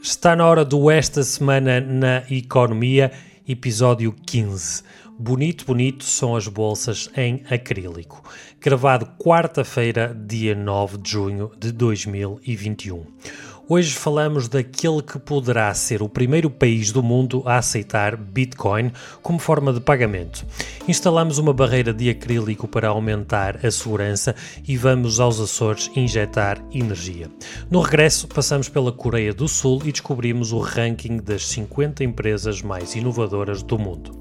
Está na hora do Esta Semana na Economia, episódio 15. Bonito, bonito são as bolsas em acrílico. Gravado quarta-feira, dia 9 de junho de 2021. Hoje falamos daquele que poderá ser o primeiro país do mundo a aceitar Bitcoin como forma de pagamento. Instalamos uma barreira de acrílico para aumentar a segurança e vamos aos Açores injetar energia. No regresso, passamos pela Coreia do Sul e descobrimos o ranking das 50 empresas mais inovadoras do mundo.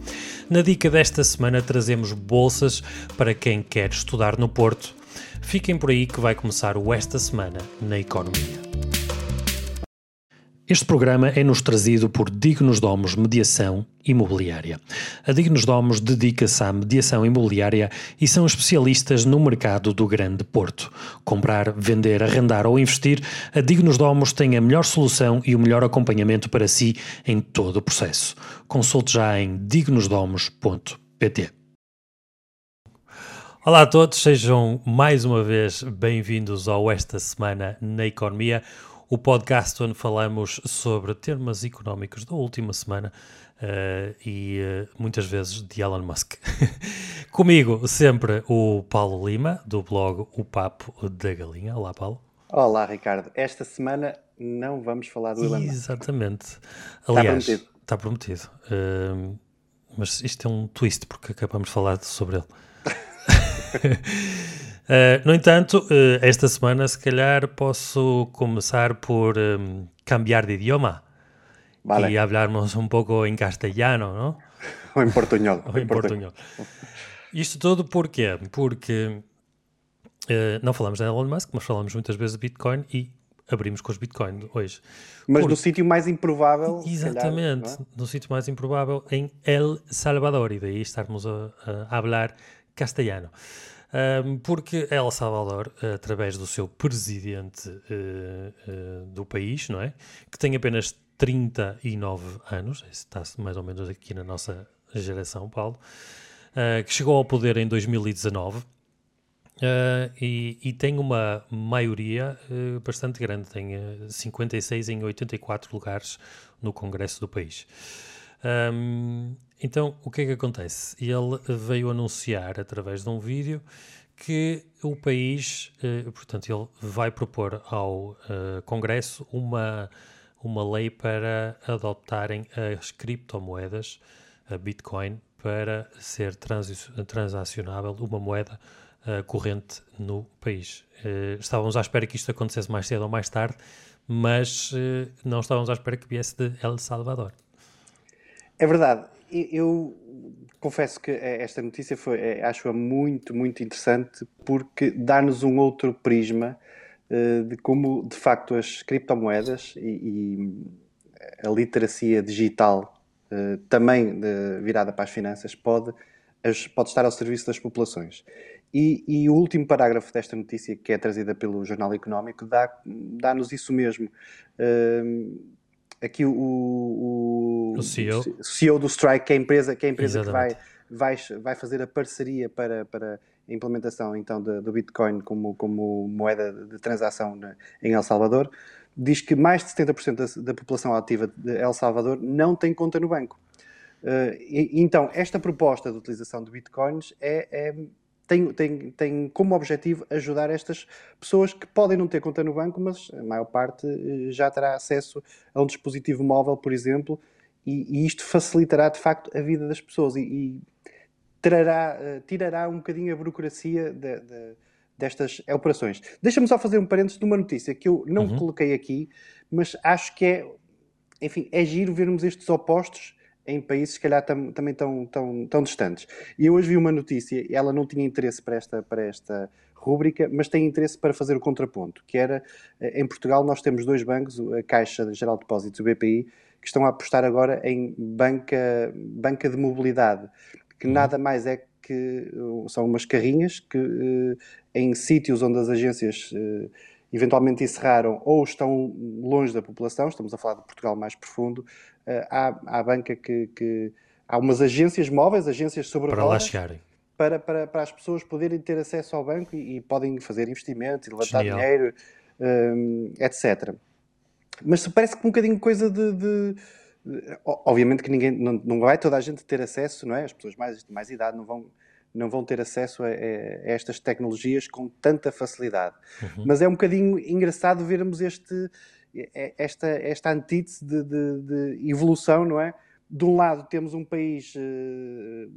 Na dica desta semana, trazemos bolsas para quem quer estudar no Porto. Fiquem por aí que vai começar o Esta Semana na Economia. Este programa é-nos trazido por Dignos Domos Mediação Imobiliária. A Dignos Domos dedica-se à mediação imobiliária e são especialistas no mercado do Grande Porto. Comprar, vender, arrendar ou investir, a Dignos Domos tem a melhor solução e o melhor acompanhamento para si em todo o processo. Consulte já em dignosdomos.pt. Olá a todos, sejam mais uma vez bem-vindos ao Esta Semana na Economia o podcast onde falamos sobre termos económicos da última semana uh, e uh, muitas vezes de Elon Musk. Comigo sempre o Paulo Lima, do blog O Papo da Galinha. Olá, Paulo. Olá, Ricardo. Esta semana não vamos falar do Elon Musk. Exatamente. Aliás, está prometido. Está prometido. Uh, mas isto é um twist, porque acabamos de falar sobre ele. Uh, no entanto, uh, esta semana, se calhar, posso começar por um, cambiar de idioma vale. e hablarmos um pouco em castelhano, não? Ou em portunhol. Ou em portunhol. Isto tudo porquê? Porque uh, não falamos de Elon Musk, mas falamos muitas vezes de Bitcoin e abrimos com os Bitcoin hoje. Mas Por... no sítio mais improvável. Exatamente, calhar, é? no sítio mais improvável, em El Salvador, e daí estarmos a, a, a castelhano. Um, porque El Salvador, através do seu presidente uh, uh, do país, não é? Que tem apenas 39 anos, está mais ou menos aqui na nossa geração, Paulo, uh, que chegou ao poder em 2019. E, e, tem uma maioria bastante grande, tem 56 em 84 lugares no Congresso do país. Um, então, o que é que acontece? Ele veio anunciar através de um vídeo que o país, eh, portanto, ele vai propor ao uh, Congresso uma, uma lei para adoptarem as criptomoedas, a Bitcoin, para ser transacionável uma moeda uh, corrente no país. Estávamos à espera que isto acontecesse mais cedo ou mais tarde, mas não estávamos à espera que viesse de El Salvador. É verdade. Eu confesso que esta notícia foi, é, acho-a muito, muito interessante porque dá-nos um outro prisma uh, de como, de facto, as criptomoedas e, a literacia digital, uh, também virada para as finanças, pode, pode estar ao serviço das populações. E, e, o último parágrafo desta notícia, que é trazida pelo Jornal Económico, dá-nos dá isso mesmo. Uh, aqui o, o, o, CEO. CEO do Strike, que é a empresa, que, é a empresa que vai, vai, vai fazer a parceria para, para a implementação então do Bitcoin como, como moeda de transação em El Salvador, diz que mais de 70% da, da população ativa de El Salvador não tem conta no banco. Uh, e, então, esta proposta de utilização de bitcoins é, é tem, tem, tem como objetivo ajudar estas pessoas que podem não ter conta no banco, mas a maior parte eh, já terá acesso a um dispositivo móvel, por exemplo, e, e isto facilitará de facto a vida das pessoas e, e trará, uh, tirará um bocadinho a burocracia de, de, destas operações. Deixa-me só fazer um parênteses de uma notícia que eu não uhum. coloquei aqui, mas acho que é, enfim, é giro vermos estes opostos em países, se calhar, tam, também tão, tão, tão distantes. E eu hoje vi uma notícia, ela não tinha interesse para esta, para esta rúbrica, mas tem interesse para fazer o contraponto, que era, eh, em Portugal nós temos dois bancos, a Caixa Geral de Depósitos e o BPI, que estão a apostar agora em banca, banca de mobilidade, que uhum. nada mais é que são umas carrinhas que eh, em sítios onde as agências eh, eventualmente encerraram ou estão longe da população, estamos a falar de Portugal mais profundo, eh, há, há banca que, que, Há umas agências móveis, agências sobre Para lá chegarem. Para, para, para as pessoas poderem ter acesso ao banco e, e podem fazer investimentos e levantar Genial. dinheiro, um, etc. mas parece que um bocadinho coisa de, de, de obviamente que ninguém não, não vai toda a gente ter acesso, não é? As pessoas mais mais idade não vão não vão ter acesso a, a, estas tecnologias com tanta facilidade. Uhum. Mas é um bocadinho engraçado vermos este, esta, esta antítese de, de, de, evolução, não é? De um lado temos um país uh,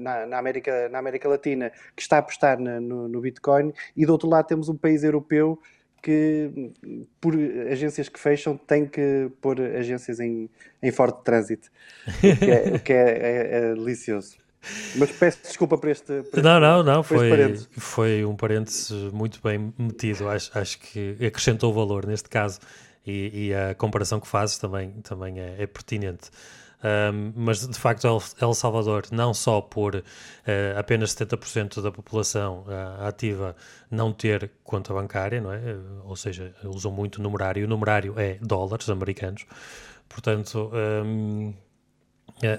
na, na, América, na América Latina que está a apostar na, no, no Bitcoin e do outro lado temos um país europeu que, por agências que fecham, tem que pôr agências em, em forte trânsito, o que é, o que é, é, é delicioso. Mas peço desculpa por este. Por não, não, não. Foi, foi um parênteses muito bem metido. Acho, acho que acrescentou valor neste caso. E, e a comparação que fazes também, também é, é pertinente. Um, mas de facto, El, El, Salvador, não só por uh, apenas 70% da população uh, ativa não ter conta bancária, não é? Ou seja, usam muito o numerário, o numerário é dólares americanos, portanto. Um,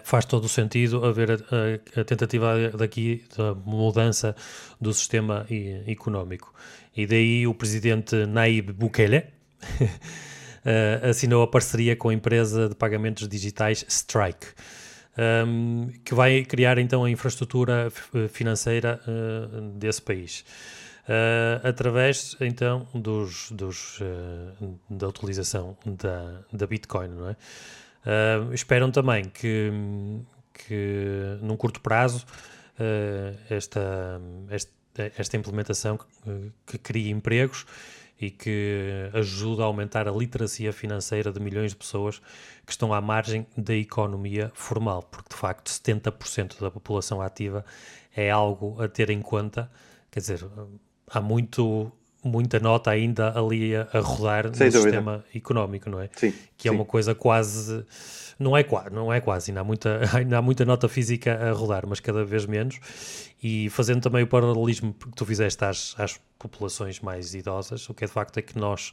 faz todo o sentido haver a, a, a, tentativa daqui da mudança do sistema económico. E daí o presidente Naib Bukele uh, assinou a parceria com a empresa de pagamentos digitais Strike, um, que vai criar então a infraestrutura financeira uh, desse país. Uh, através então dos, dos da utilização da, da Bitcoin, não é? Uh, esperam também que, que num curto prazo uh, esta, esta, esta implementação que, que crie empregos e que ajuda a aumentar a literacia financeira de milhões de pessoas que estão à margem da economia formal, porque de facto 70% da população ativa é algo a ter em conta, quer dizer, há muito muita nota ainda ali a, a rodar Sem no dúvida. sistema económico, não é? Sim, que é sim. uma coisa quase não é quase, não é quase, ainda há, muita, ainda há muita nota física a rodar, mas cada vez menos. E fazendo também o paralelismo que tu fizeste às, às populações mais idosas, o que é de facto é que nós,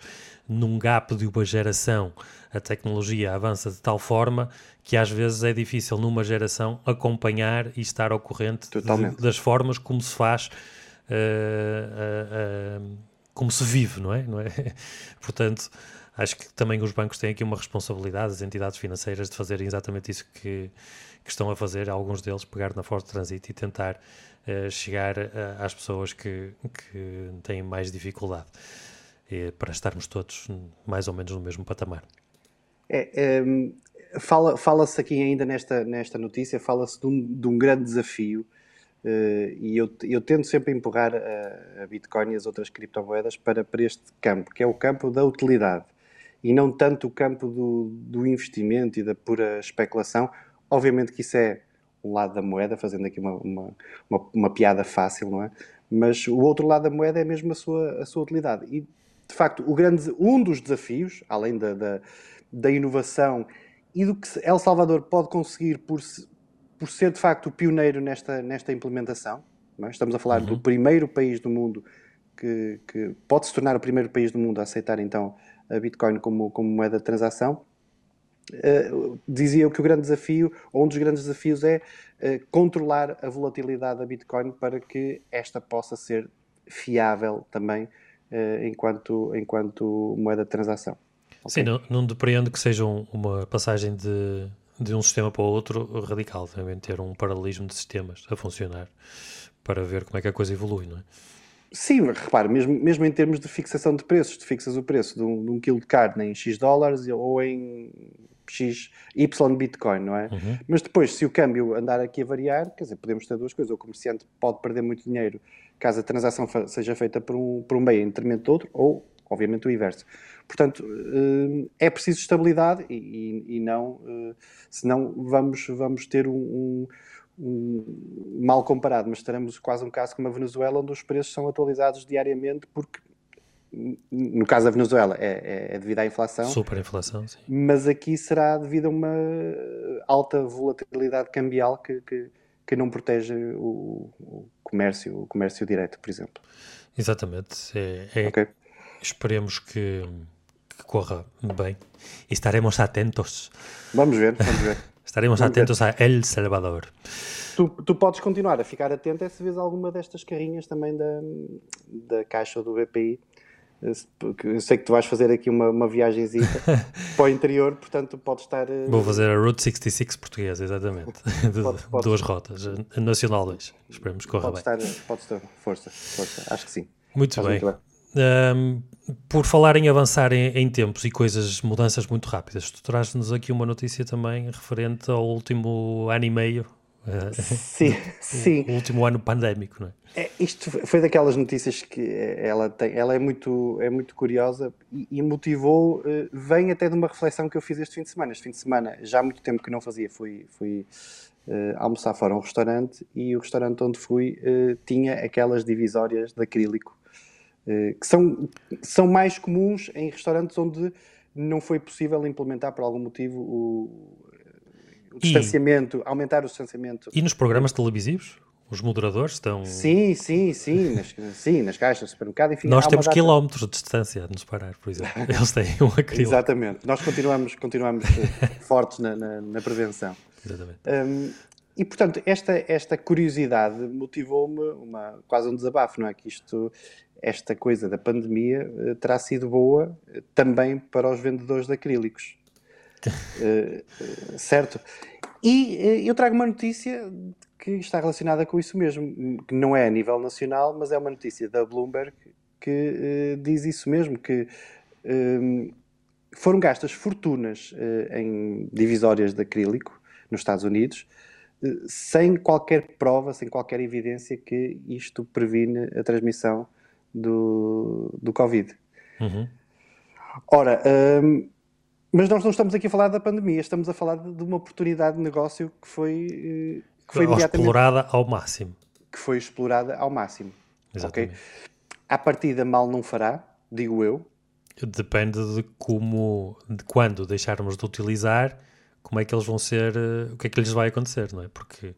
num gap de uma geração, a tecnologia avança de tal forma que às vezes é difícil numa geração acompanhar e estar ao corrente de, das formas como se faz. Uh, uh, uh, como se vive, não é? Não é? Portanto, acho que também os bancos têm aqui uma responsabilidade, as entidades financeiras, de fazerem exatamente isso que, que estão a fazer, alguns deles pegar na Forte Transit e tentar uh, chegar uh, às pessoas que, que têm mais dificuldade, e, para estarmos todos mais ou menos no mesmo patamar. É, é, fala, fala-se aqui ainda nesta, nesta notícia, fala-se de, um, de um grande desafio Uh, e eu, eu tento sempre empurrar a, a, Bitcoin e as outras criptomoedas para, para este campo, que é o campo da utilidade e não tanto o campo do, do investimento e da pura especulação. Obviamente que isso é um lado da moeda, fazendo aqui uma, uma, uma, uma, piada fácil, não é? Mas o outro lado da moeda é mesmo a sua, a sua utilidade. E, de facto, o grande, um dos desafios, além da, da, da inovação e do que El Salvador pode conseguir por, por ser, de facto, o pioneiro nesta, nesta implementação, é? estamos a falar uhum. do primeiro país do mundo que, que pode se tornar o primeiro país do mundo a aceitar, então, a Bitcoin como, como moeda de transação, uh, dizia eu que o grande desafio, ou um dos grandes desafios é uh, controlar a volatilidade da Bitcoin para que esta possa ser fiável também uh, enquanto, enquanto moeda de transação. Okay? Sim, não, não depreendo que seja uma passagem de, de um sistema para o outro radical, também ter um paralelismo de sistemas a funcionar para ver como é que a coisa evolui, não é? Sim, repare, mesmo, mesmo em termos de fixação de preços, tu fixas o preço de um, de um quilo de carne em X dólares ou em X, Y Bitcoin, não é? Uhum. Mas depois, se o câmbio andar aqui a variar, quer dizer, podemos ter duas coisas. O comerciante pode perder muito dinheiro caso a transação seja feita por um, por um meio em detrimento do outro, ou, obviamente, o inverso. Portanto, eh, é preciso estabilidade e, e, não, eh, senão vamos, vamos ter um, um mal comparado, mas teremos quase um caso como a Venezuela, onde os preços são atualizados diariamente, porque no caso da Venezuela é, é, é devido à inflação. Superinflação, sim. Mas aqui será devido a uma alta volatilidade cambial que, que, que não protege o, o, comércio, o comércio direto, por exemplo. Exatamente. É, é okay. Esperemos que, que corra bem e estaremos atentos. Vamos ver, vamos ver. Estaremos Vamos atentos ver. a El Salvador. Tu, tu, podes continuar a ficar atento é se vês alguma destas carrinhas também da, da Caixa do BPI eu sei que tu vais fazer aqui uma, uma viagemzinha para o interior, portanto pode estar. Vou fazer a Route 66 portuguesa, exatamente. Pode, pode, Duas rotas, a Nacional 2. Esperemos que corra pode bem. Estar, pode estar, força, força, acho que sim. Muito bem. Muito bem. Um, por falar em avançar em, em, tempos e coisas, mudanças muito rápidas, tu traz-nos aqui uma notícia também referente ao último ano e meio. Uh, sim, sim. O último ano pandémico, não é? é? Isto foi daquelas notícias que ela tem, ela é muito, é muito curiosa e, e motivou, uh, vem até de uma reflexão que eu fiz este fim de semana. Este fim de semana, já há muito tempo que não fazia, fui, fui uh, almoçar fora a um restaurante e o restaurante onde fui tinha aquelas divisórias de acrílico eh, que são, são mais comuns em restaurantes onde não foi possível implementar por algum motivo o, o distanciamento, e, aumentar o distanciamento. E nos programas televisivos? Os moderadores estão. Sim, sim, sim, nas, sim, nas caixas de supermercado. Enfim, Nós temos data... quilómetros de distância a nos parar, por exemplo. Eles têm um acrílico. Exatamente. Nós continuamos, continuamos eh, fortes na, na, na, prevenção. Exatamente. Um, e, portanto, esta, esta curiosidade motivou-me uma, quase um desabafo, não é? Que isto, esta coisa da pandemia uh, terá sido boa uh, também para os vendedores de acrílicos. uh, certo? E eu trago uma notícia que está relacionada com isso mesmo, que não é a nível nacional, mas é uma notícia da Bloomberg que diz isso mesmo, que foram gastas fortunas em divisórias de acrílico nos Estados Unidos, sem qualquer prova, sem qualquer evidência que isto previne a transmissão do, do Covid. Uhum. Ora, um, mas nós não estamos aqui a falar da pandemia, estamos a falar de, uma oportunidade de negócio que foi, eh, que foi explorada ao máximo. Que foi explorada ao máximo. Exatamente. Okay? À partida mal não fará, digo eu. Depende de como, de quando deixarmos de utilizar, como é que eles vão ser, eh, o que é que lhes vai acontecer, não é? Porque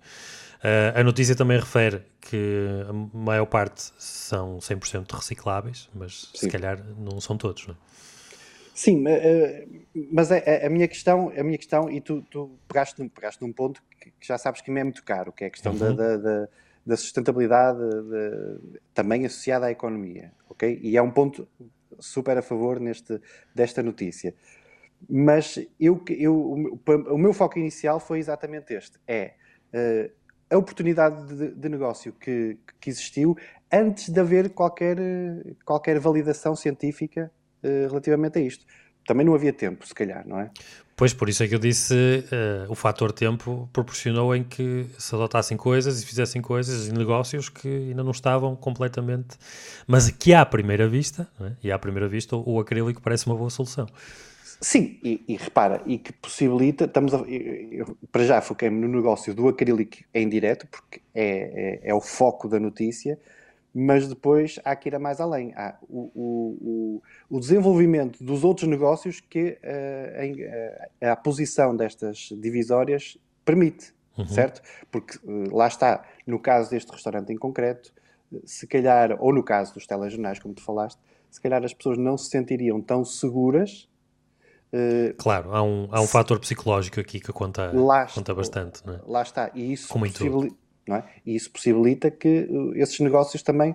Uh, a notícia também refere que a maior parte são 100% recicláveis, mas Sim. se calhar não são todos, não é? Sim, uh, mas a, a, minha questão, a minha questão, e tu, tu pegaste, pegaste num ponto que, já sabes que me é muito caro, que é a questão uhum. da, da, da, da, sustentabilidade de, também associada à economia, ok? E é um ponto super a favor neste, desta notícia. Mas eu, eu, o, o meu foco inicial foi exatamente este, é... Uh, a oportunidade de, de negócio que, que, existiu antes de haver qualquer, qualquer validação científica uh, relativamente a isto. Também não havia tempo, se calhar, não é? Pois, por isso é que eu disse uh, o fator tempo proporcionou em que se adotassem coisas e fizessem coisas e negócios que ainda não estavam completamente. Mas que à primeira vista, é? e à primeira vista, o, o acrílico parece uma boa solução. Sim, e, e, repara, e que possibilita, estamos a, eu, para já foquei-me no negócio do acrílico em direto, porque é, é, é, o foco da notícia, mas depois há que ir a mais além. Há o, o, o desenvolvimento dos outros negócios que uh, em, uh, a posição destas divisórias permite, uhum. certo? Porque uh, lá está, no caso deste restaurante em concreto, se calhar, ou no caso dos telejornais, como tu falaste, se calhar as pessoas não se sentiriam tão seguras Uh, claro, há um, há um fator psicológico aqui que conta, lá conta bastante. Não é? Lá está. E isso, possibilita, não é? e isso possibilita que uh, esses negócios também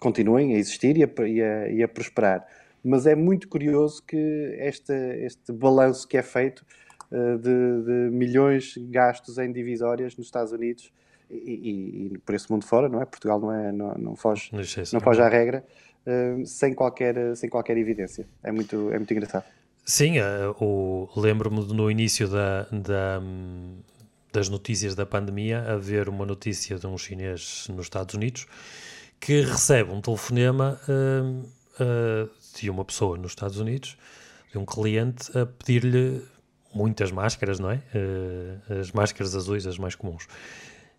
continuem a existir e a, e a, e a prosperar. Mas é muito curioso que este, este balanço que é feito uh, de, de, milhões gastos em divisórias nos Estados Unidos e, e, por esse mundo fora, não é? Portugal não, é, não, não foge, não foge à regra, sem, qualquer, sem qualquer evidência. É muito, é muito engraçado. Sim, uh, lembro-me no início da, da, das notícias da pandemia haver uma notícia de um chinês nos Estados Unidos que recebe um telefonema uh, uh, de uma pessoa nos Estados Unidos, de um cliente, a pedir-lhe muitas máscaras, não é? As máscaras azuis, as mais comuns.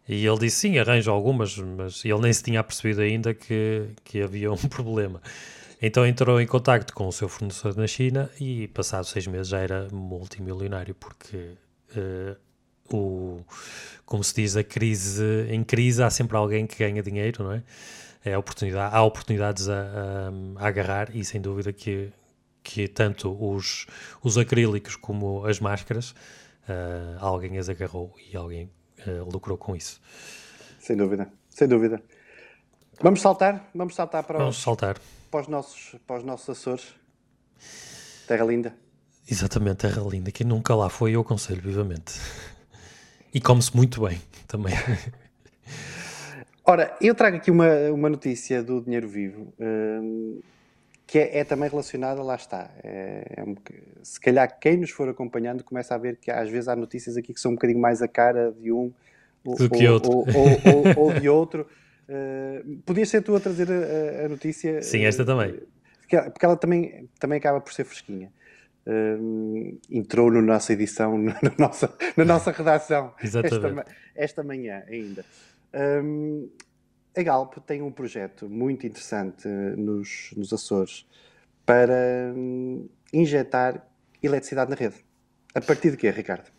E ele disse sim, arranjo algumas, mas ele nem se tinha percebido ainda que, que havia um problema. Então entrou em contacto com o seu fornecedor na China e, passados seis meses, já era multimilionário, porque, uh, o, como se diz, a crise, em crise há sempre alguém que ganha dinheiro, não é? é oportunidade, há oportunidades a, a, a, agarrar e, sem dúvida, que, que tanto os, os acrílicos como as máscaras, uh, alguém as agarrou e alguém uh, lucrou com isso. Sem dúvida, sem dúvida. Vamos saltar? Vamos saltar para Vamos saltar. Para, os nossos, para os nossos Açores. Terra linda. Exatamente, terra linda. Quem nunca lá foi, eu aconselho vivamente. E come-se muito bem também. Ora, eu trago aqui uma, uma notícia do Dinheiro Vivo um, que é, é, também relacionada, lá está. É, é um, se calhar quem nos for acompanhando começa a ver que às vezes há notícias aqui que são um bocadinho mais a cara de um ou. Ou, ou, ou de outro. Uh, podias ser tu a trazer a, a notícia. Sim, esta também. Porque, porque ela também, também acaba por ser fresquinha. Uh, entrou na nossa edição, na nossa, na nossa redação esta, esta manhã ainda. Um, a Galp tem um projeto muito interessante nos, nos Açores para um, injetar eletricidade na rede. A partir de quê, Ricardo?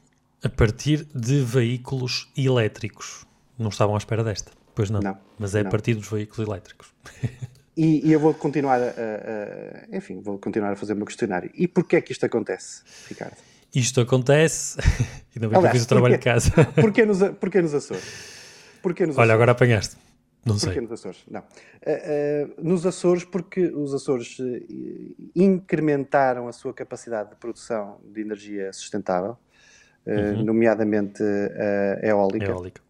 A partir de veículos elétricos. Não estavam à espera desta, pois não. não Mas é não. a partir dos veículos elétricos. E, e, eu vou continuar a, a, enfim, vou continuar a fazer o meu questionário. E porquê é que isto acontece, Ricardo? Isto acontece, ainda bem que eu fiz o trabalho de casa. Porquê nos, porquê nos Açores? Porquê nos Olha, Açores? agora apanhaste. Não porquê sei. nos Açores? Não. Uh, uh, nos Açores, porque os Açores uh, incrementaram a sua capacidade de produção de energia sustentável, uhum. nomeadamente a eólica.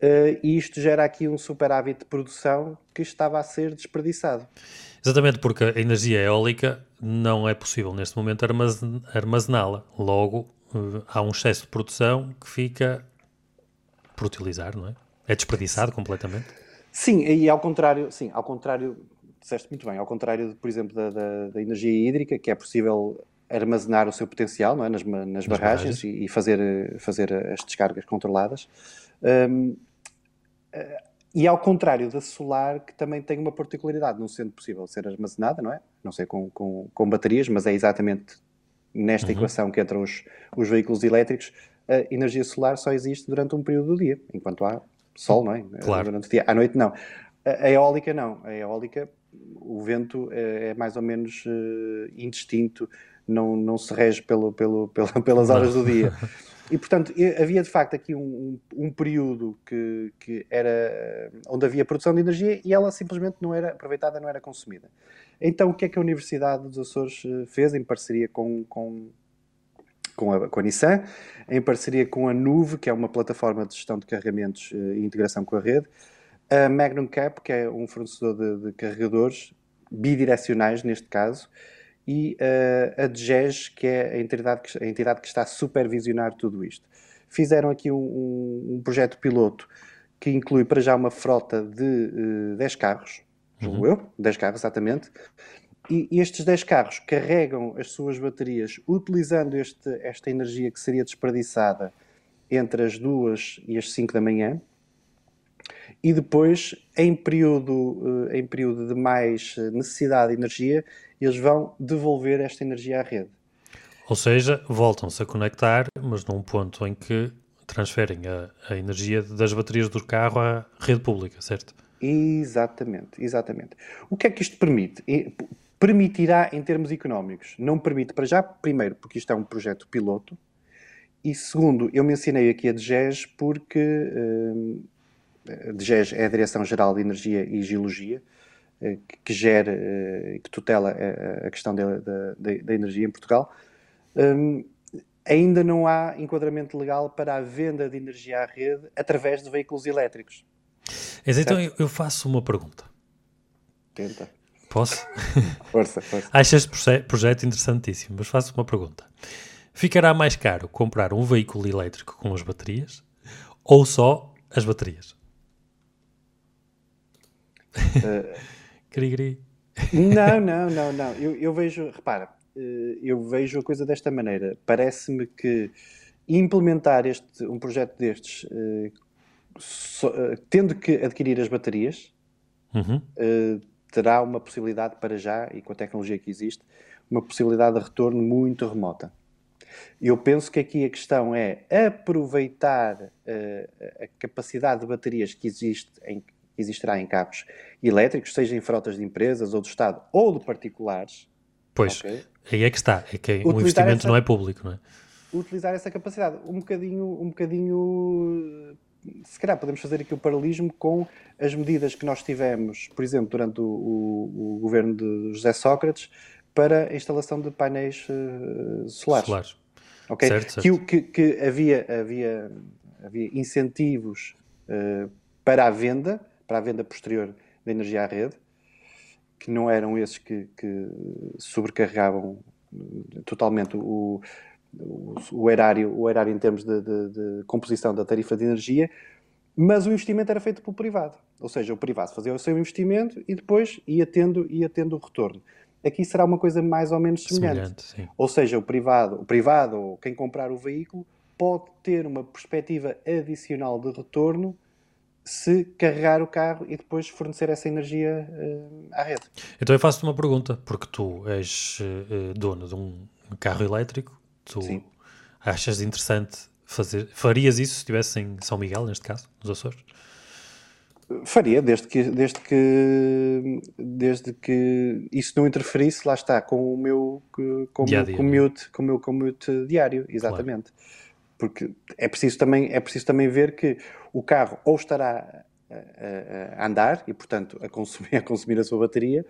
Eólica. e isto gera aqui um superávit de produção que estava a ser desperdiçado. Exatamente, porque a energia eólica não é possível neste momento armazená-la. Logo, há um excesso de produção que fica por utilizar, não é? É desperdiçado completamente? Sim, e ao contrário, sim, ao contrário, disseste muito bem, ao contrário, por exemplo, da, da, da energia hídrica, que é possível armazenar o seu potencial não é? nas, nas, nas barragens, barragens. E, e, fazer, fazer as descargas controladas. Um, e ao contrário da solar, que também tem uma particularidade, não sendo possível ser armazenada, não é? Não sei com, com, com baterias, mas é exatamente nesta uhum. equação que entram os, os veículos elétricos, a energia solar só existe durante um período do dia, enquanto há sol, não é? Claro. Durante o dia. À noite, não. A, eólica, não. A eólica, o vento é, é mais ou menos uh, indistinto, não, não se rege pelo, pelo, pelo pelas horas não. do dia. E, portanto, havia de facto aqui um, um, um, período que, que era onde havia produção de energia e ela simplesmente não era aproveitada, não era consumida. Então, o que é que a Universidade dos Açores eh, fez em parceria com, com com a, com a Nissan, em parceria com a Nuve, que é uma plataforma de gestão de carregamentos eh, e integração com a rede, a Magnum Cap, que é um fornecedor de, de carregadores bidirecionais, neste caso, e uh, a DGES, que é a entidade que, a entidade que está a supervisionar tudo isto. Fizeram aqui um, um, um projeto piloto que inclui para já uma frota de uh, eh, 10 carros, julgo uhum. eu, 10 carros exatamente, e estes 10 carros carregam as suas baterias utilizando este, esta energia que seria desperdiçada entre as 2 e as 5 da manhã. E depois, em período, eh, em período de mais necessidade de energia, eles vão devolver esta energia à rede. Ou seja, voltam-se a conectar, mas num ponto em que transferem a, a energia das baterias do carro à rede pública, certo? Exatamente, exatamente. O que é que isto permite? permitirá em termos económicos? Não permite para já, primeiro, porque isto é um projeto piloto, e segundo, eu mencionei aqui a DGES porque uh, a DGES é a Direção-Geral de Energia e Geologia, uh, que gera e uh, que tutela a, questão da, da, da, energia em Portugal. Um, ainda não há enquadramento legal para a venda de energia à rede através de veículos elétricos. Mas então eu faço uma pergunta. Tenta. Posso? Força, força. Acho este projeto interessantíssimo, mas faço uma pergunta. Ficará mais caro comprar um veículo elétrico com as baterias ou só as baterias? Uh, cri, cri. Não, não, não, não. Eu, eu vejo, repara, eh, eu vejo a coisa desta maneira. Parece-me que implementar este, um projeto destes, uh, so, uh, tendo que adquirir as baterias, uhum terá uma possibilidade para já, e com a tecnologia que existe, uma possibilidade de retorno muito remota. Eu penso que aqui a questão é aproveitar a capacidade de baterias que existe em, existirá em carros elétricos, seja em frotas de empresas ou do Estado ou de particulares. Pois, okay? aí é que está, é que o investimento essa, não é público, não é? Utilizar essa capacidade, um bocadinho, um bocadinho se calhar podemos fazer aqui o paralelismo com as medidas que nós tivemos, por exemplo, durante o, o, o governo de José Sócrates, para a instalação de painéis uh, solares. solares. Okay? Certo, certo. Que, que, que, havia, havia, havia incentivos uh, para a venda, para a venda posterior da energia à rede, que não eram esses que, que sobrecarregavam totalmente o, o, o, erário, o erário em termos de, de, de, composição da tarifa de energia, mas o investimento era feito pelo privado. Ou seja, o privado fazia o seu investimento e depois ia tendo, ia tendo o retorno. Aqui será uma coisa mais ou menos semelhante. semelhante ou seja, o privado, o privado ou quem comprar o veículo pode ter uma perspectiva adicional de retorno se carregar o carro e depois fornecer essa energia uh, à rede. Então eu faço-te uma pergunta, porque tu és uh, dono de um carro elétrico, tu Sim. achas interessante fazer, farias isso se estivesse em São Miguel, neste caso, nos Açores? Faria, desde que, desde que, desde que isso não interferisse, lá está, com o meu, com o meu commute, com o meu commute diário, exatamente. Claro. Porque é preciso, também, é preciso também ver que o carro ou estará a, a andar e, portanto, a consumir, a consumir a sua bateria,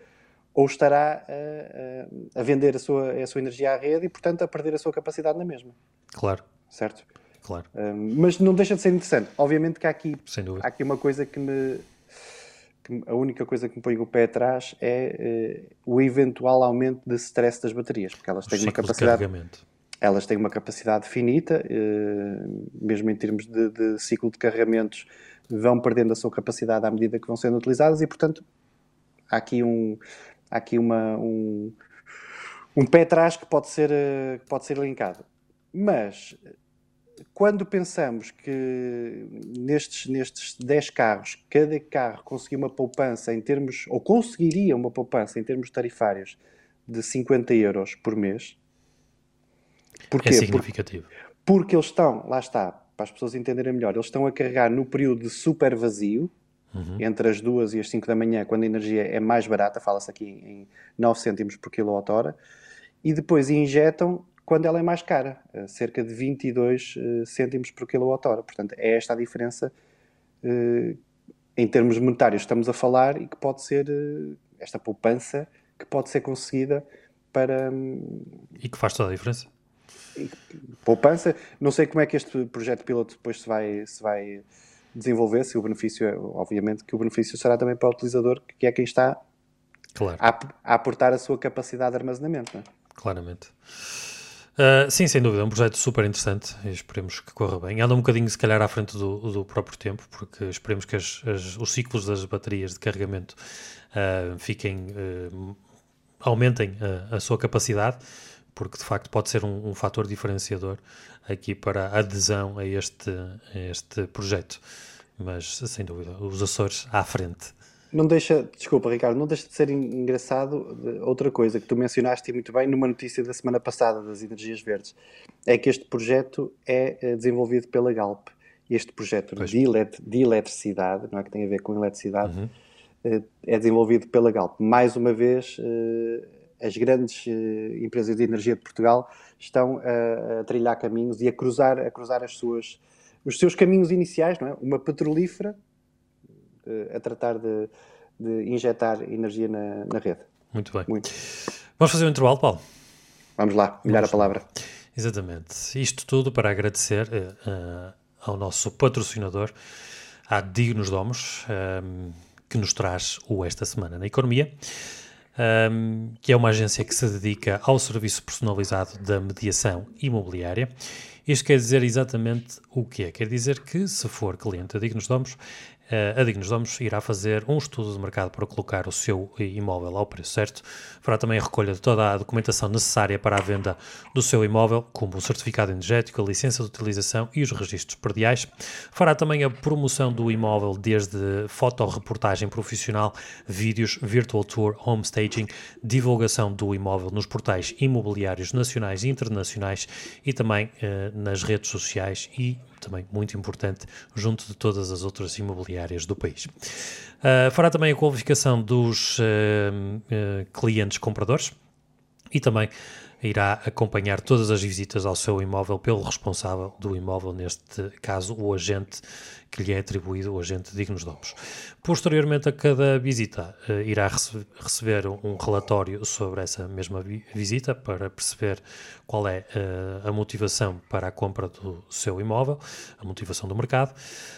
ou estará a, a, vender a sua, a sua energia à rede e, portanto, a perder a sua capacidade na mesma. Claro. Certo? Claro. Mas não deixa de ser interessante. Obviamente que há aqui, há aqui uma coisa que me. Que a única coisa que me põe o pé atrás é uh, o eventual aumento de stress das baterias, porque elas têm uma capacidade. Elas têm uma capacidade finita, uh, mesmo em termos de, de ciclo de carregamentos, vão perdendo a sua capacidade à medida que vão sendo utilizadas e, portanto, há aqui um, há aqui uma, um, um pé atrás que pode ser, uh, pode ser linkado. Mas quando pensamos que nestes, nestes 10 carros, cada carro conseguia uma poupança em termos, ou conseguiria uma poupança em termos tarifários de 50 euros por mês. Porquê? É significativo. Porque, porque eles estão, lá está, para as pessoas entenderem melhor, eles estão a carregar no período de super vazio, uhum. entre as 2 e as 5 da manhã, quando a energia é mais barata, fala-se aqui em 9 cêntimos por quilowatt-hora, e depois injetam quando ela é mais cara, eh, cerca de 22 eh, cêntimos por quilowatt-hora. Portanto, é esta a diferença eh, em termos monetários estamos a falar e que pode ser esta poupança que pode ser conseguida para... Hum, e que faz toda a diferença. Poupança, não sei como é que este projeto piloto depois se vai, se vai desenvolver, se o benefício, é, obviamente que o benefício será também para o utilizador, que é quem está claro. a, a aportar a sua capacidade de armazenamento. É? Claramente. Uh, sim, sem dúvida, é um projeto super interessante e esperemos que corra bem. Anda um bocadinho, se calhar, à frente do, do próprio tempo, porque esperemos que as, as, os ciclos das baterias de carregamento uh, fiquem, uh, aumentem a sua capacidade, porque de facto pode ser um, um fator diferenciador aqui para a adesão a este, a este projeto. Mas, sem dúvida, os Açores à frente. Não deixa, desculpa Ricardo, não deixa de ser engraçado outra coisa que tu mencionaste muito bem numa notícia da semana passada das energias verdes, é que este projeto é eh, desenvolvido pela Galp. Este projeto de, elet de, eletricidade, não é que tem a ver com eletricidade, uhum. Eh, é desenvolvido pela Galp. Mais uma vez, eh, as grandes empresas de energia de Portugal estão a, a trilhar caminhos e a cruzar, a cruzar as suas, os seus caminhos iniciais, não é? Uma petrolífera a tratar de, de injetar energia na, na, rede. Muito bem. Muito. Vamos fazer um intervalo, Paulo? Vamos lá, melhor a palavra. Exatamente. Isto tudo para agradecer uh, ao nosso patrocinador, à Dignos Domos, ehm, que nos traz o Esta Semana na Economia, um, que é uma agência que se dedica ao serviço personalizado da mediação imobiliária. Isto quer dizer exatamente o que é? Quer dizer que, se for cliente da Dignos Domos, a Dignos Domos irá fazer um estudo de mercado para colocar o seu imóvel ao preço certo. Fará também a recolha de toda a documentação necessária para a venda do seu imóvel, como o certificado energético, a licença de utilização e os registros perdiais. Fará também a promoção do imóvel desde fotoreportagem profissional, vídeos, virtual tour, home staging, divulgação do imóvel nos portais imobiliários nacionais e internacionais e também eh, nas redes sociais e também muito importante, junto de todas as outras imobiliárias do país. Uh, fará também a qualificação dos uh, uh, clientes compradores e também irá acompanhar todas as visitas ao seu imóvel pelo responsável do imóvel, neste caso o agente que lhe é atribuído o agente dignos domos. Posteriormente a cada visita, uh, irá rece receber um relatório sobre essa mesma vi visita para perceber qual é uh, a motivação para a compra do seu imóvel, a motivação do mercado.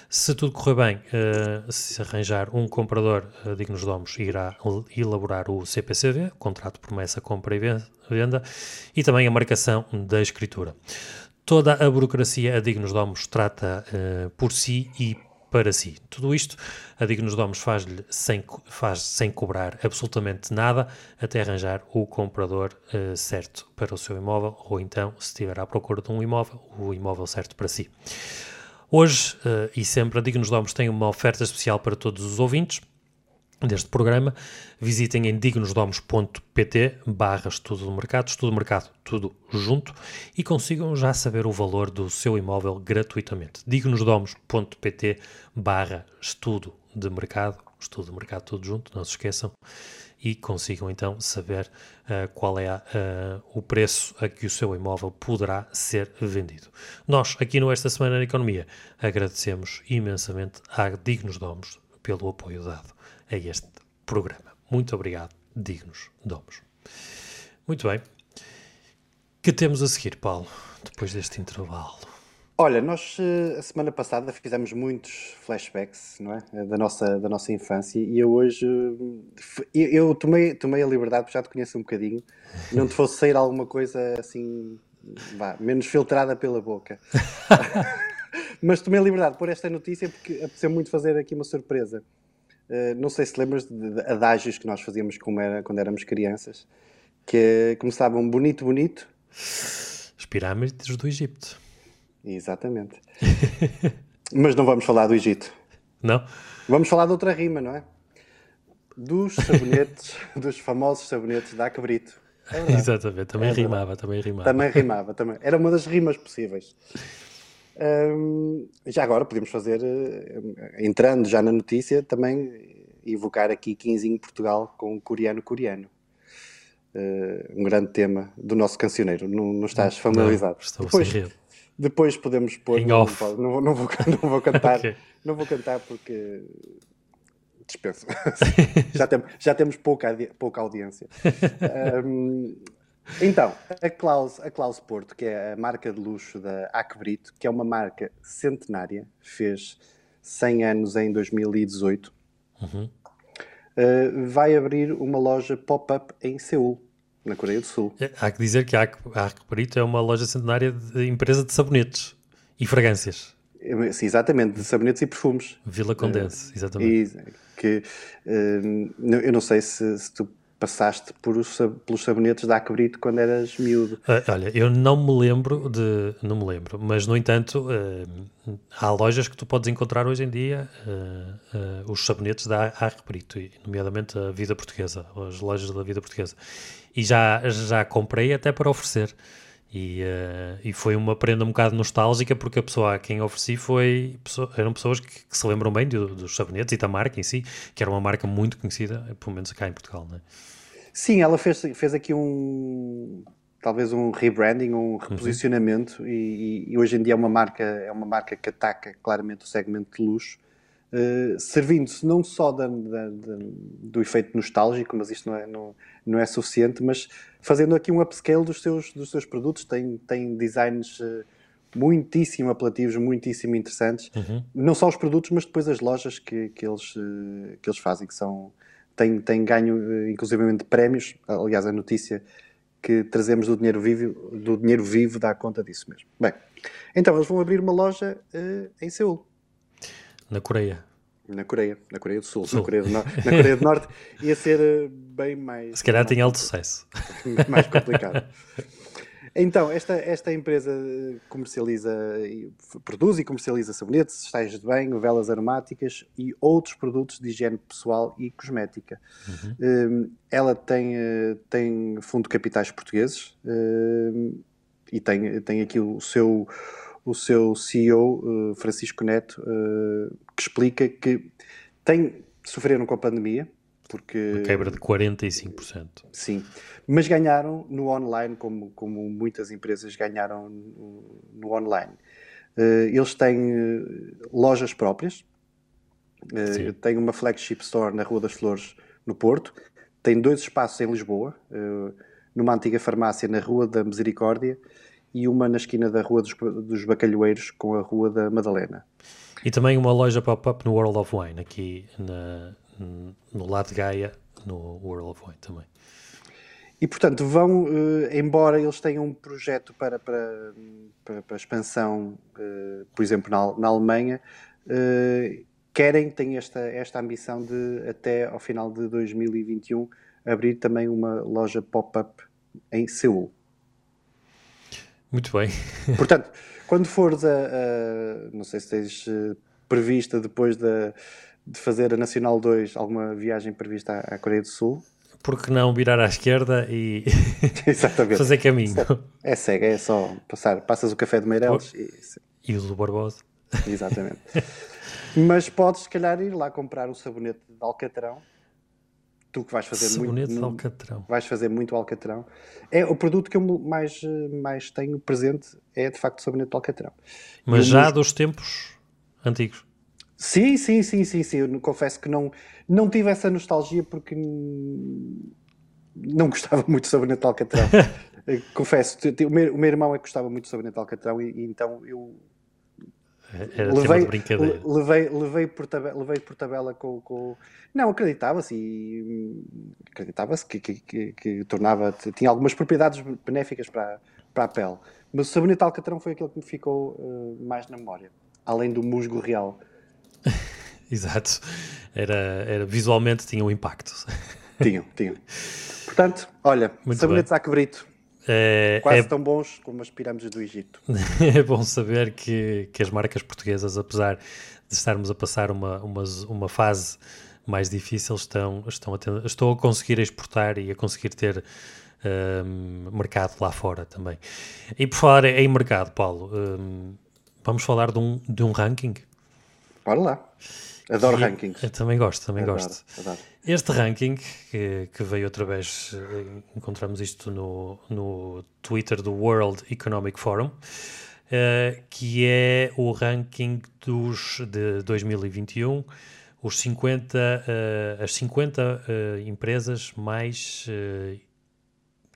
Se tudo correr bem, uh, se arranjar um comprador dignos domos, irá elaborar o CPCV, contrato promessa, compra e venda, e também a marcação da escritura. Toda a burocracia a Dignos Domos trata uh, por si e para si. Tudo isto a Dignos Domos faz-lhe sem, faz sem cobrar absolutamente nada até arranjar o comprador uh, certo para o seu imóvel ou então, se estiver à procura de um imóvel, o imóvel certo para si. Hoje uh, e sempre a Dignos Domos tem uma oferta especial para todos os ouvintes deste programa, visitem em dignosdomos.pt barra estudo do mercado, estudo do mercado, tudo junto, e consigam já saber o valor do seu imóvel gratuitamente. dignosdomos.pt barra estudo de mercado, estudo de mercado tudo junto, não se esqueçam, e consigam então saber uh, qual é uh, o preço a que o seu imóvel poderá ser vendido. Nós, aqui no Esta Semana na Economia, agradecemos imensamente à Dignos Domos pelo apoio dado a este programa. Muito obrigado, dignos domos. Muito bem. Que temos a seguir, Paulo, depois deste intervalo? Olha, nós eh, a semana passada fizemos muitos flashbacks, não é? Da nossa, da nossa infância e eu hoje eu, eu tomei, tomei a liberdade, porque já te conheço um bocadinho, não te fosse sair alguma coisa assim, vá, menos filtrada pela boca. Mas tomei a liberdade por esta notícia porque apeteceu muito fazer aqui uma surpresa. Eh, não sei se lembras de, adágios que nós fazíamos era, quando éramos crianças, que começavam bonito, bonito. As pirâmides do Egito. Exatamente. Mas não vamos falar do Egito. Não? Vamos falar de outra rima, não é? Dos sabonetes, dos famosos sabonetes da Cabrito. É Exatamente, também é rimava, também rimava. Também rimava, também. Era uma das rimas possíveis. Um, já agora podemos fazer, uh, entrando já na notícia, também evocar aqui Quinzinho Portugal com coreano-coreano. Uh, um grande tema do nosso cancioneiro. Não, não estás familiarizado? Não, estou depois, sem depois podemos pôr. Não, não, não, vou, não vou cantar. okay. Não vou cantar porque dispenso. já, tem, já temos pouca, pouca audiência. Um, Então, a Klaus, a Klaus Porto, que é a marca de luxo da Acbrito, que é uma marca centenária, fez 100 anos em 2018, uhum. uh, vai abrir uma loja pop-up em Seul, na Coreia do Sul. É, há que dizer que a Acbrito é uma loja centenária de empresa de sabonetes e fragrâncias. Sim, exatamente, de sabonetes e perfumes. Vila Condense, uh, exatamente. E, que, uh, eu não sei se, se tu passaste por os, pelos sabonetes da Acbrito quando eras miúdo. Uh, olha, eu não me lembro de. Não me lembro, mas no entanto, uh, há lojas que tu podes encontrar hoje em dia uh, os sabonetes da Acbrito, nomeadamente a Vida Portuguesa, as lojas da Vida Portuguesa. E já, já comprei até para oferecer. E, e foi uma prenda um bocado nostálgica porque a pessoa a quem ofereci foi eram pessoas que, que se lembram bem do, dos sabonetes e da marca em si, que era uma marca muito conhecida, pelo menos cá em Portugal, não é? Sim, ela fez, fez aqui um talvez um rebranding, um uhum. reposicionamento uhum. e, e, hoje em dia é uma marca é uma marca que ataca claramente o segmento de luxo uh, servindo-se não só da, da, da, do efeito nostálgico mas isto não é, não, não é suficiente mas fazendo aqui um upscale dos seus, dos seus produtos tem, tem designs uh, muitíssimo apelativos, muitíssimo interessantes uhum. não só os produtos mas depois as lojas que, que, eles, uh, que eles fazem que são tem, tem ganho eh, inclusivamente prémios. Aliás, a notícia que trazemos do dinheiro vivo, do dinheiro vivo dá conta disso mesmo. Bem, então eles vão abrir uma loja uh, em Seul. Na Coreia. Na Coreia, na Coreia do Sul, Sul. Na, Coreia do, no na Coreia do Norte ia ser uh, bem mais. Se calhar tem alto sucesso. mais complicado. Então, esta, esta empresa comercializa, produz e comercializa sabonetes, estágios de banho, velas aromáticas e outros produtos de higiene pessoal e cosmética. Uhum. Hum, ela tem, eh, tem fundo de capitais portugueses e tem, tem aqui o seu, o seu CEO, eh, Francisco Neto, eh, que explica que tem, sofreram com a pandemia, porque... Uma quebra de 45%. Sim, mas ganharam no online, como, como muitas empresas ganharam no, no online. eles têm lojas próprias, uh, tem uma flagship store na Rua das Flores, no Porto, tem dois espaços em Lisboa, numa antiga farmácia na Rua da Misericórdia e uma na esquina da Rua dos, dos Bacalhoeiros com a Rua da Madalena. E também uma loja pop-up no World of Wine, aqui na, no lado de Gaia, no World of Wine também. E, portanto, vão, uh, embora eles tenham um projeto para, para, para, para expansão, uh, por exemplo, na, na Alemanha, uh, querem, têm esta, esta ambição de, até ao final de 2021, abrir também uma loja pop-up em Seul. Muito bem. Portanto, quando fores a, a não sei se tens prevista depois de, de fazer a Nacional 2 alguma viagem prevista à, à Coreia do Sul, porque não virar à esquerda e fazer caminho. É cego, é só passar, passas o café de Meireles e, e o do Barbosa. Exatamente. Mas podes, se calhar, ir lá comprar o sabonete de Alcatrão. Tu que vais fazer sabonete muito. de Alcatrão. Vais fazer muito Alcatrão. É o produto que eu mais, mais tenho presente, é de facto o sabonete de Alcatrão. Mas já dos tempos antigos. Sim, sim, sim, sim, sim. Eu confesso que não, não tive essa nostalgia porque não gostava muito de sabonete de Alcatrão. confesso, o meu, o meu, irmão é que gostava muito de sabonete de Alcatrão e, e então eu era levei, brincadeira. Levei, levei, por tabela, levei por tabela com. com... Não, acreditava-se e acreditava-se que, que, que, que, tornava. tinha algumas propriedades benéficas para, para a pele. Mas o sabonete Alcatrão foi aquele que me ficou uh, mais na memória, além do musgo real. Exato. Era, era, visualmente tinha um impacto. Tinham, tinham. Portanto, olha, Muito sabonetes a quebrito. É, Quase é... tão bons como as pirâmides do Egito. é bom saber que, que as marcas portuguesas, apesar de estarmos a passar uma, uma, uma fase mais difícil, estão, estão, a, ter, estão a conseguir exportar e a conseguir ter um, mercado lá fora também. E por falar em mercado, Paulo, um, vamos falar de um, de um ranking? Bora lá. Adoro rankings. Eu também gosto, também adoro, gosto. Adoro. Este ranking, que, que, veio outra vez, eh, encontramos isto no, no Twitter do World Economic Forum, uh, que é o ranking dos de 2021, os 50, uh, as 50 uh, empresas mais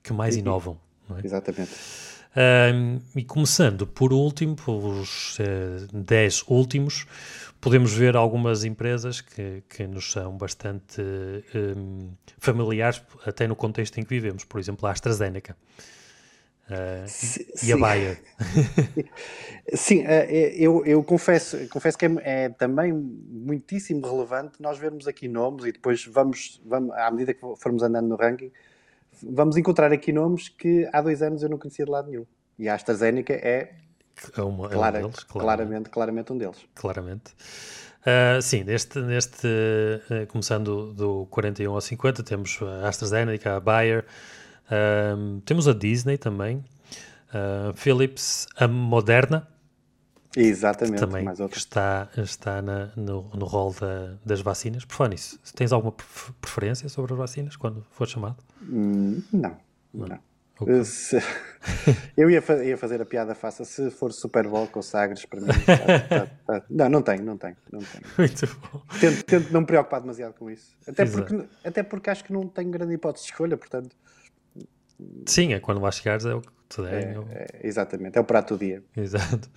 que mais inovam. É? Exatamente. e começando por último, os 10 últimos, podemos ver algumas empresas que, que nos são bastante um, familiares, até no contexto em que vivemos. Por exemplo, a AstraZeneca. Uh, e a Bayer. Sim, uh, eu, eu confesso, confesso que é, é, também muitíssimo relevante nós vermos aqui nomes e depois vamos, vamos, à medida que formos andando no ranking, vamos encontrar aqui nomes que há dois anos eu não conhecia de lado nenhum. E a AstraZeneca é é, uma, Clara, é um deles, claramente, claramente um deles. Claramente. Uh, sim, neste, neste uh, começando do 41 ao 50, temos a AstraZeneca, a Bayer, uh, temos a Disney também, Philips, a Moderna, Exatamente, também está, está na, no, no rol da, das vacinas. Por falar nisso, tens alguma preferência sobre as vacinas quando for chamado? Hum, não, não. não. Okay. Se, eu ia, fa ia, fazer a piada faça se for Super Bowl com Sagres para mim. Tá, tá, tá. Não, não tenho, não tenho. Não tenho. Muito bom. Tento, tento, não me preocupar demasiado com isso. Até porque, até porque acho que não tenho grande hipótese de escolha, portanto. Sim, é quando lá chegares é o que te der. É, é, exatamente, é o prato do dia. Exato.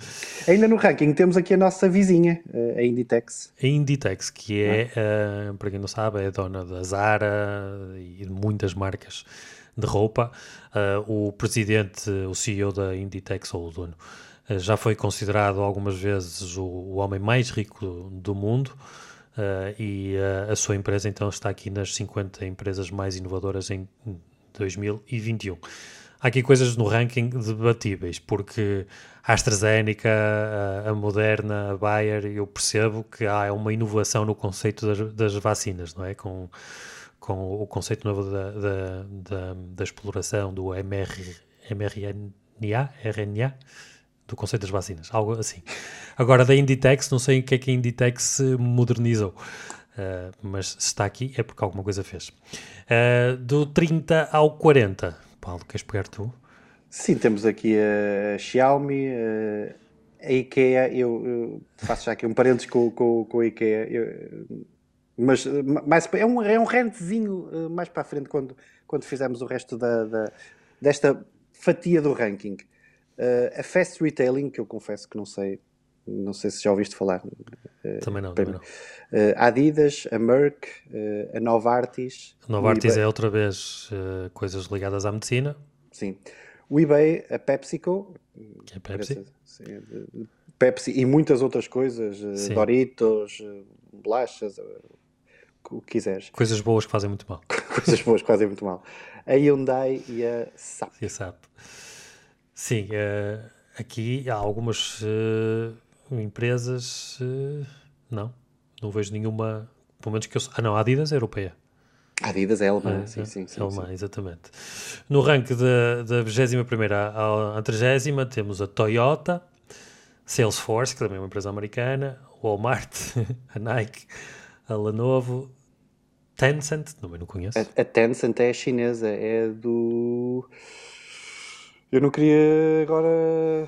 Ainda no ranking temos aqui a nossa vizinha, a Inditex. A Inditex, que é, ah. uh, para quem não sabe, é dona da Zara e de muitas marcas de roupa. Uh, o presidente, o CEO da Inditex, ou o dono, uh, já foi considerado algumas vezes o, o homem mais rico do mundo. Uh, e a sua empresa então está aqui nas 50 empresas mais inovadoras em 2021. Há aqui coisas no ranking debatíveis, porque a AstraZeneca, a, Moderna, a Bayer, eu percebo que há uma inovação no conceito das, das vacinas, não é? Com, com o conceito novo da, da, da, da exploração do MR, mRNA, RNA, do conceito das vacinas, algo assim. Agora, da Inditex, não sei o que é que a Inditex modernizou, uh, mas se está aqui é porque alguma coisa fez. Uh, do 30 ao 40, Paulo, queres pegar tu? Sim, temos aqui a Xiaomi, A IKEA, eu, eu, faço já aqui um parênteses com, com, com a IKEA, eu, mas mais, é, um, é um rentezinho uh, mais para a frente quando, quando fizemos o resto da, da desta fatia do ranking. Uh, a Fast Retailing, que eu confesso que não sei, não sei se já ouviste falar. Uh, também não, também não. a Adidas, a Merck, a Novartis. A Novartis é outra vez coisas ligadas à medicina. Sim. O eBay, a PepsiCo. Que é Pepsi. Sim, Pepsi e muitas outras coisas, Sim. Doritos, bolachas, o que quiseres. Coisas boas que fazem muito mal. Coisas boas que fazem muito mal. A Hyundai e a SAP. E a SAP. Sim, uh, aqui há algumas uh, empresas. Uh, não, não vejo nenhuma. Pelo menos que eu. Ah, não, a Adidas é europeia. A Adidas é alemã, é, sim, é, sim, sim. É alemã, sim. exatamente. No ranking da, da 21 à 30 temos a Toyota, Salesforce, que também é uma empresa americana, Walmart, a Nike, a Lenovo, Tencent, também não conheço. A, a Tencent é chinesa, é do. Eu não queria agora.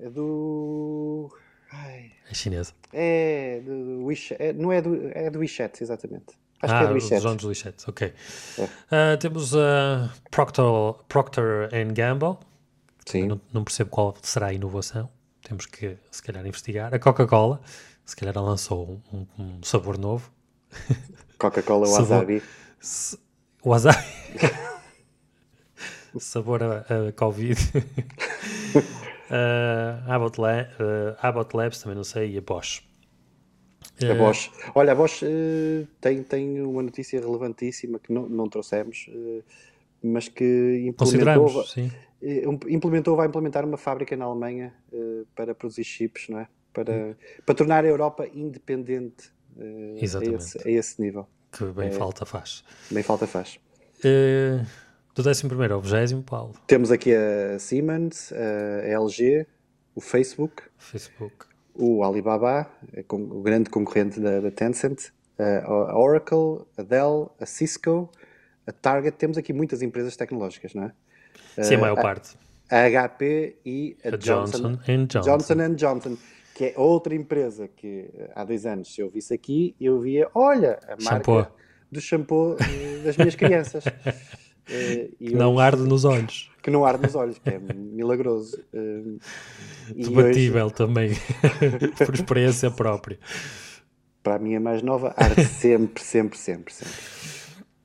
É do. Ai. É chinesa. É do WeChat. É, não é do, é do WeChat, exatamente. Acho ah, que é do WeChat. Os do WeChat, ok. É. Uh, temos a uh, Procter, Procter Gamble. Sim. Não, não, percebo qual será a inovação. Temos que, se calhar, investigar. A Coca-Cola, se calhar, lançou um, um sabor novo. Coca-Cola wasabi. Wasabi. Sabor a, a Covid. uh, Abbott, Lab, uh, Abbott Labs, também não sei, e a Bosch. A uh, Bosch. Olha, a Bosch uh, tem, tem uma notícia relevantíssima que não, não trouxemos, mas que implementou, sim. implementou, vai implementar uma fábrica na Alemanha para produzir chips, não é? Para, hum. para tornar a Europa independente Exatamente. A, esse, a esse nível. Que bem é, falta faz. Bem falta faz. Uh, do 11 ao 20, Paulo. Temos aqui a Siemens, a LG, o Facebook, Facebook. o Alibaba, o grande concorrente da, da Tencent, a Oracle, a Dell, a Cisco, a Target. Temos aqui muitas empresas tecnológicas, não é? Sim, a maior a, parte. A HP e a, a Johnson, Johnson, Johnson. Johnson Johnson que é outra empresa que há dois anos, se eu visse aqui, eu via, olha, a marca shampoo. do shampoo eh, das minhas crianças. Uh, não arde nos olhos. Que não arde nos olhos, que é milagroso. Uh, Debatível hoje... também, por experiência própria. Para a minha mais nova, arde sempre, sempre, sempre, sempre.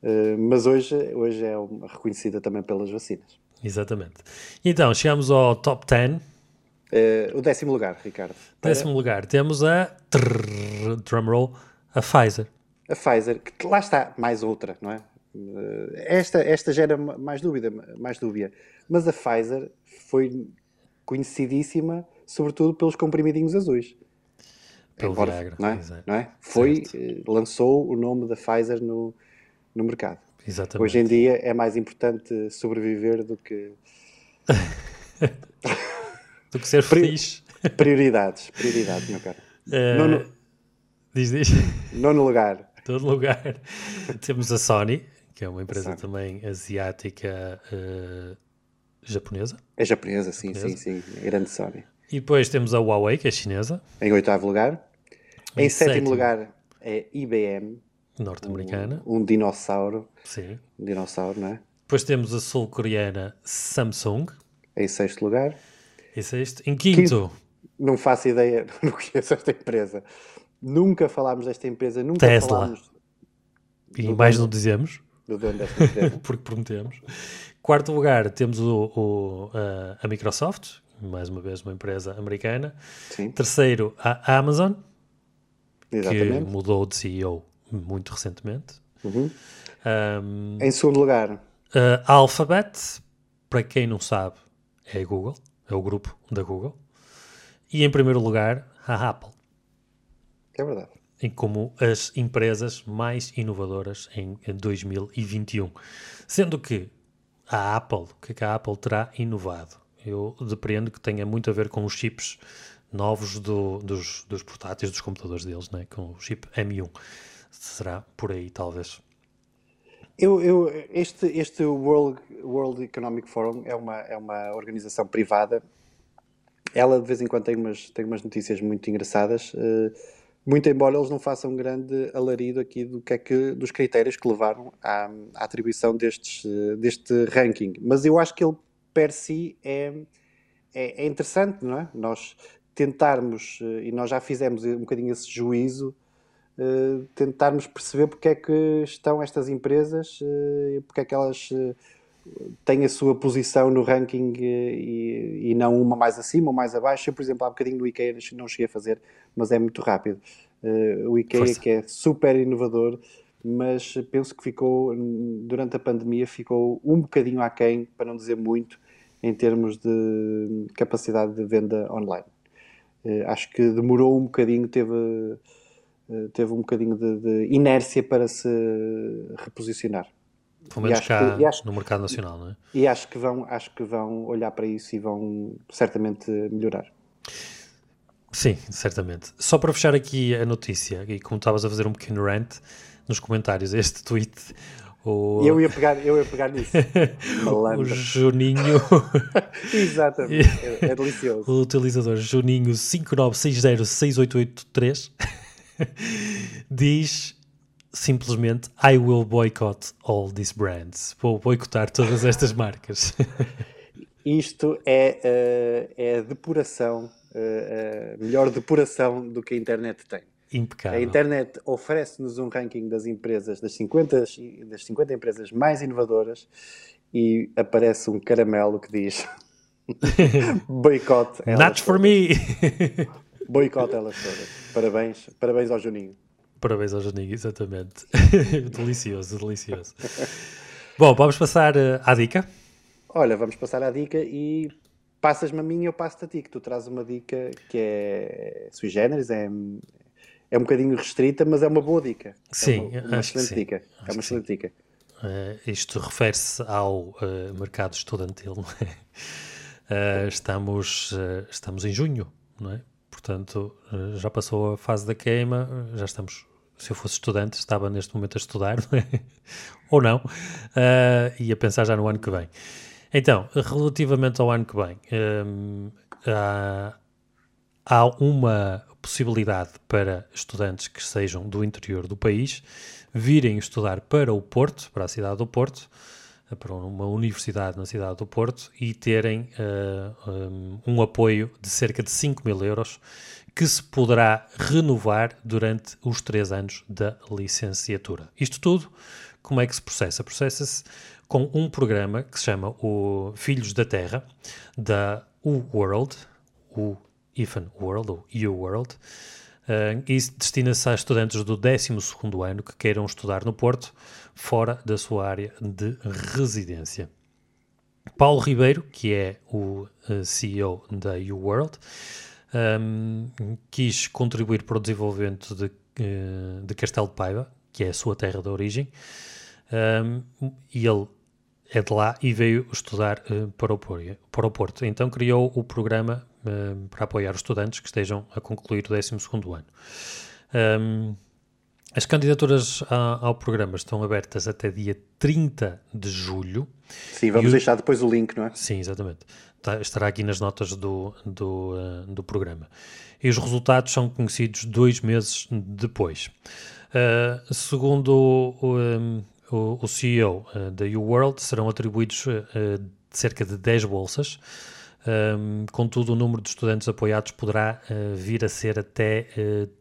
Uh, mas hoje, hoje é reconhecida também pelas vacinas. Exatamente. Então, chegamos ao top 10 Uh, o décimo lugar, Ricardo. Décimo lugar, temos a trrr, drumroll, a Pfizer. A Pfizer, que lá está, mais outra, não é? Uh, esta, esta gera mais dúvida, mais dúvida. Mas a Pfizer foi conhecidíssima, sobretudo pelos comprimidinhos azuis. Pelo Embora, Viagra, não é? Não é? Foi, uh, lançou o nome da Pfizer no, no mercado. Exatamente. Hoje em dia é mais importante sobreviver do que do que ser feliz. Prioridades, prioridades, meu caro. Uh, Nono, diz, diz. Nono lugar. Todo lugar. Temos a Sony, que é uma empresa também asiática uh, japonesa. É japonesa, sim, japonesa. sim, sim. Grande Sony. E depois temos a Huawei, que é chinesa. Em oitavo lugar. Em, em sétimo, sétimo, lugar é IBM. Norte-americana. Um, um, dinossauro. Sim. Um dinossauro, não é? Depois temos a sul-coreana Samsung. Em sexto lugar. Isso é isto. Em quinto. Não faço ideia, não conheço esta empresa. Nunca falámos desta empresa, nunca Tesla. falámos. E mais dono, não dizemos. Do dono desta empresa. Porque prometemos. Quarto lugar, temos o, o a, a, Microsoft, mais uma vez uma empresa americana. Sim. Terceiro, a Amazon, Exatamente. que mudou de CEO muito recentemente. Uhum. Um, em segundo lugar, a Alphabet, para quem não sabe, é a Google é o grupo da Google. E em primeiro lugar, a Apple. É verdade. Em como as empresas mais inovadoras em 2021. Sendo que a Apple, o que, é que a Apple terá inovado? Eu depreendo que tenha muito a ver com os chips novos do, dos, dos portáteis, dos computadores deles, né? com o chip M1. Será por aí, talvez. Eu, eu, este este World, World Economic Forum é uma, é uma organização privada ela de vez em quando tem umas, tem umas notícias muito engraçadas. Uh, muito embora eles não façam grande alarido aqui do que é que, dos critérios que levaram à, à atribuição destes, deste ranking. Mas eu acho que ele per si é, é, é interessante, não é? Nós tentarmos, e nós já fizemos um bocadinho esse juízo, uh, tentarmos perceber porque é que estão estas empresas, uh, porque é que elas uh, têm a sua posição no ranking e, e, não uma mais acima ou mais abaixo. Eu, por exemplo, há um bocadinho do IKEA não cheguei a fazer, mas é muito rápido. o IKEA Força. que é super inovador, mas penso que ficou, durante a pandemia, ficou um bocadinho aquém, para não dizer muito, em termos de capacidade de venda online. acho que demorou um bocadinho, teve eh, teve um bocadinho de, de, inércia para se reposicionar. Pelo menos cá que, acho, no mercado nacional, não é? E acho que, vão, acho que vão olhar para isso e vão certamente melhorar. Sim, certamente. Só para fechar aqui a notícia, e como estavas a fazer um pequeno rant nos comentários, este tweet. O... Eu, ia pegar, eu ia pegar nisso. o Juninho. Exatamente, é, é delicioso. O utilizador Juninho 59606883 diz simplesmente I will boycott all these brands. Vou boicotar todas estas marcas. Isto é, uh, é a depuração, uh, a melhor depuração do que a internet tem. Impecável. A internet oferece-nos um ranking das empresas, das 50, das 50 empresas mais inovadoras e aparece um caramelo que diz boicote. Not for me! Boicote elas todas. Parabéns, parabéns ao Juninho. Parabéns ao Juninho, exatamente. delicioso, delicioso. Bom, vamos passar uh, à dica. Olha, vamos passar à dica e passas-me a mim e eu passo-te a ti, que tu traz uma dica que é sui generis, é, é um bocadinho restrita, mas é uma boa dica. Sim, é uma, uma excelente dica. é uma excelente dica. Uh, isto refere-se ao uh, mercado estudantil, não é? Uh, estamos, estamos em junho, não é? Portanto, eh, já passou a fase da queima, já estamos. Se eu fosse estudante, estava neste momento a estudar, ou não, uh, e a pensar já no ano que vem. Então, relativamente ao ano que vem, um, eh, há, há uma possibilidade para estudantes que sejam do interior do país virem estudar para o Porto, para a cidade do Porto, para uma universidade na cidade do Porto e terem uh, um, apoio de cerca de 5 mil euros que se poderá renovar durante os três anos da licenciatura. Isto tudo, como é que se processa? Processa-se com um programa que se chama o Filhos da Terra, da U-World, o IFAN World, ou U-World, uh, e destina-se a estudantes do 12 ano que queiram estudar no Porto, fora da sua área de residência. Paulo Ribeiro, que é o uh, CEO da U-World, um, quis contribuir para o desenvolvimento de, uh, de Castelo de Paiva, que é a sua terra de origem, um, e ele é de lá e veio estudar uh, para, o Porto. Então criou o programa uh, para apoiar os estudantes que estejam a concluir o 12 ano. Um, as candidaturas ao programa estão abertas até dia 30 de julho. Sim, vamos o... deixar depois o link, não é? Sim, exatamente. Tá, estará aqui nas notas do, do, uh, do programa. E os resultados são conhecidos dois meses depois. Uh, segundo o, um, o, o, CEO uh, da U-World, serão atribuídos cerca de 10 bolsas. Um, contudo, o número de estudantes apoiados poderá vir a ser até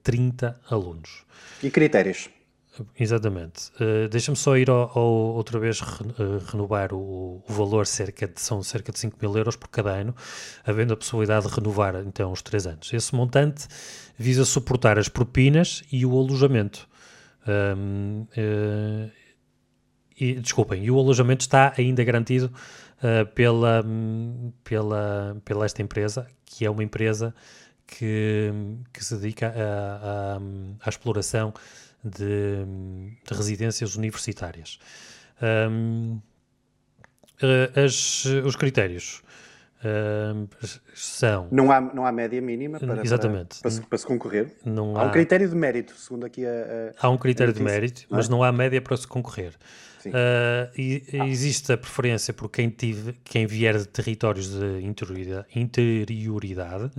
30 alunos. E critérios? Exatamente. Uh, Deixa-me só ir ao, ao, outra vez re, uh, renovar o, o, valor, cerca de, são cerca de 5 mil euros por cada ano, havendo a possibilidade de renovar então os 3 anos. Esse montante visa suportar as propinas e o alojamento. Um, uh, e, desculpem, e o alojamento está ainda garantido pela, pela, pela esta empresa, que é uma empresa que, que se dedica à exploração de, de, residências universitárias. Um, eh, as, os critérios uh, são. Não há, não há média mínima para, Exatamente. Para, para, se, para se concorrer. Não há, há um critério de mérito, segundo aqui a. a há um critério de mérito, mas não há média para se concorrer. Uh, e, ah. Existe a preferência por quem, tive, quem vier de territórios de interioridade. interioridade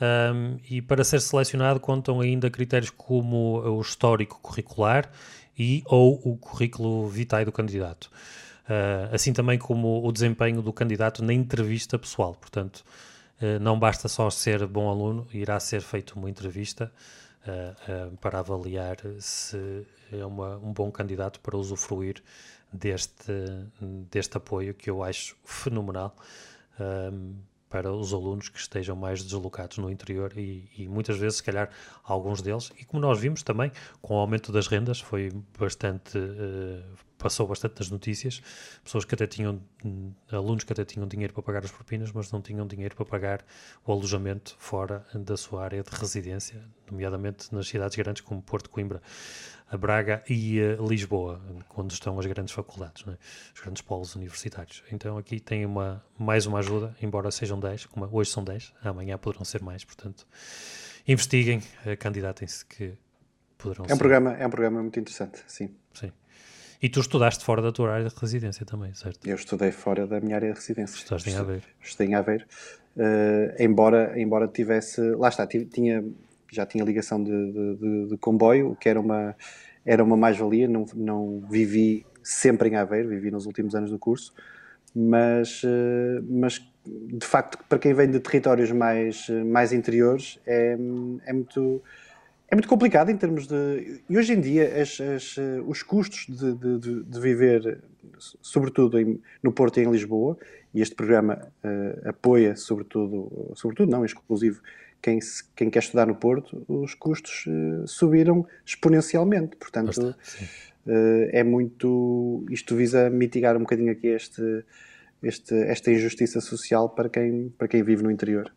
um, e para ser selecionado contam ainda critérios como o histórico curricular e ou o currículo vitae do candidato. Uh, assim também como o desempenho do candidato na entrevista pessoal. Portanto, uh, não basta só ser bom aluno, irá ser feita uma entrevista para avaliar se é uma, um bom candidato para usufruir deste, deste apoio que eu acho fenomenal para os alunos que estejam mais deslocados no interior e, e, muitas vezes, se calhar, alguns deles, e como nós vimos também, com o aumento das rendas, foi bastante, uh, passou bastante nas notícias, pessoas que até tinham, alunos que até tinham dinheiro para pagar as propinas, mas não tinham dinheiro para pagar o alojamento fora da sua área de residência, nomeadamente nas cidades grandes como Porto, Coimbra a Braga e Lisboa, onde estão as grandes faculdades, é? os grandes polos universitários. Então aqui tem uma, mais uma ajuda, embora sejam 10, como hoje são 10, amanhã poderão ser mais, portanto, investiguem, eh, candidatem-se que poderão é um ser. Programa, é um programa muito interessante, sim. Sim. E tu estudaste fora da tua área de residência também, certo? Eu estudei fora da minha área de residência. Estudaste em Aveiro. Estudei em Aveiro. Uh, embora, embora tivesse... Lá está, tinha já tinha ligação de, de, de comboio, que era uma, era uma mais-valia. Não, não vivi sempre em Aveiro, vivi nos últimos anos do curso, mas, eh, mas de facto, para quem vem de territórios mais, mais interiores, é, é muito. É muito complicado em termos de. E hoje em dia, as, as, os custos de, de, de viver, sobretudo em, no Porto e em Lisboa, e este programa uh, apoia, sobretudo, sobretudo não, exclusivo, quem, quem quer estudar no Porto, os custos uh, subiram exponencialmente. Portanto, uh, é muito. Isto visa mitigar um bocadinho aqui este, este, esta injustiça social para quem, para quem vive no interior.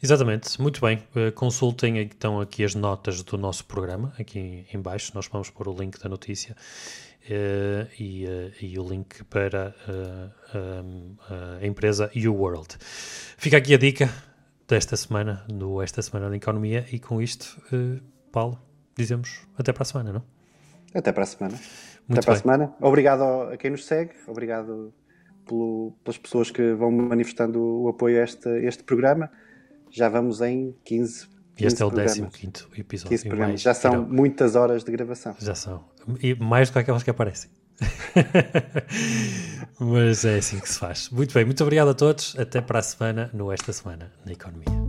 Exatamente, muito bem. Uh, consultem então aqui as notas do nosso programa, aqui em baixo, nós vamos pôr o link da notícia uh, e, uh, e, o link para a empresa U-World. Fica aqui a dica, desta semana, no Esta Semana da Economia, e com isto, Paulo, dizemos até para a semana, não? Até para a semana. Muito até para bem. a semana. Obrigado a quem nos segue, obrigado pelo, pelas pessoas que vão manifestando o apoio a este, este programa. Já vamos em 15 e este é o 15 episódio. 15 programas. Já são muitas horas de gravação. Já são. E mais do que aquelas que aparecem. Mas é assim que se faz. Muito bem, muito obrigado a todos. Até para a semana, no Esta Semana, na Economia.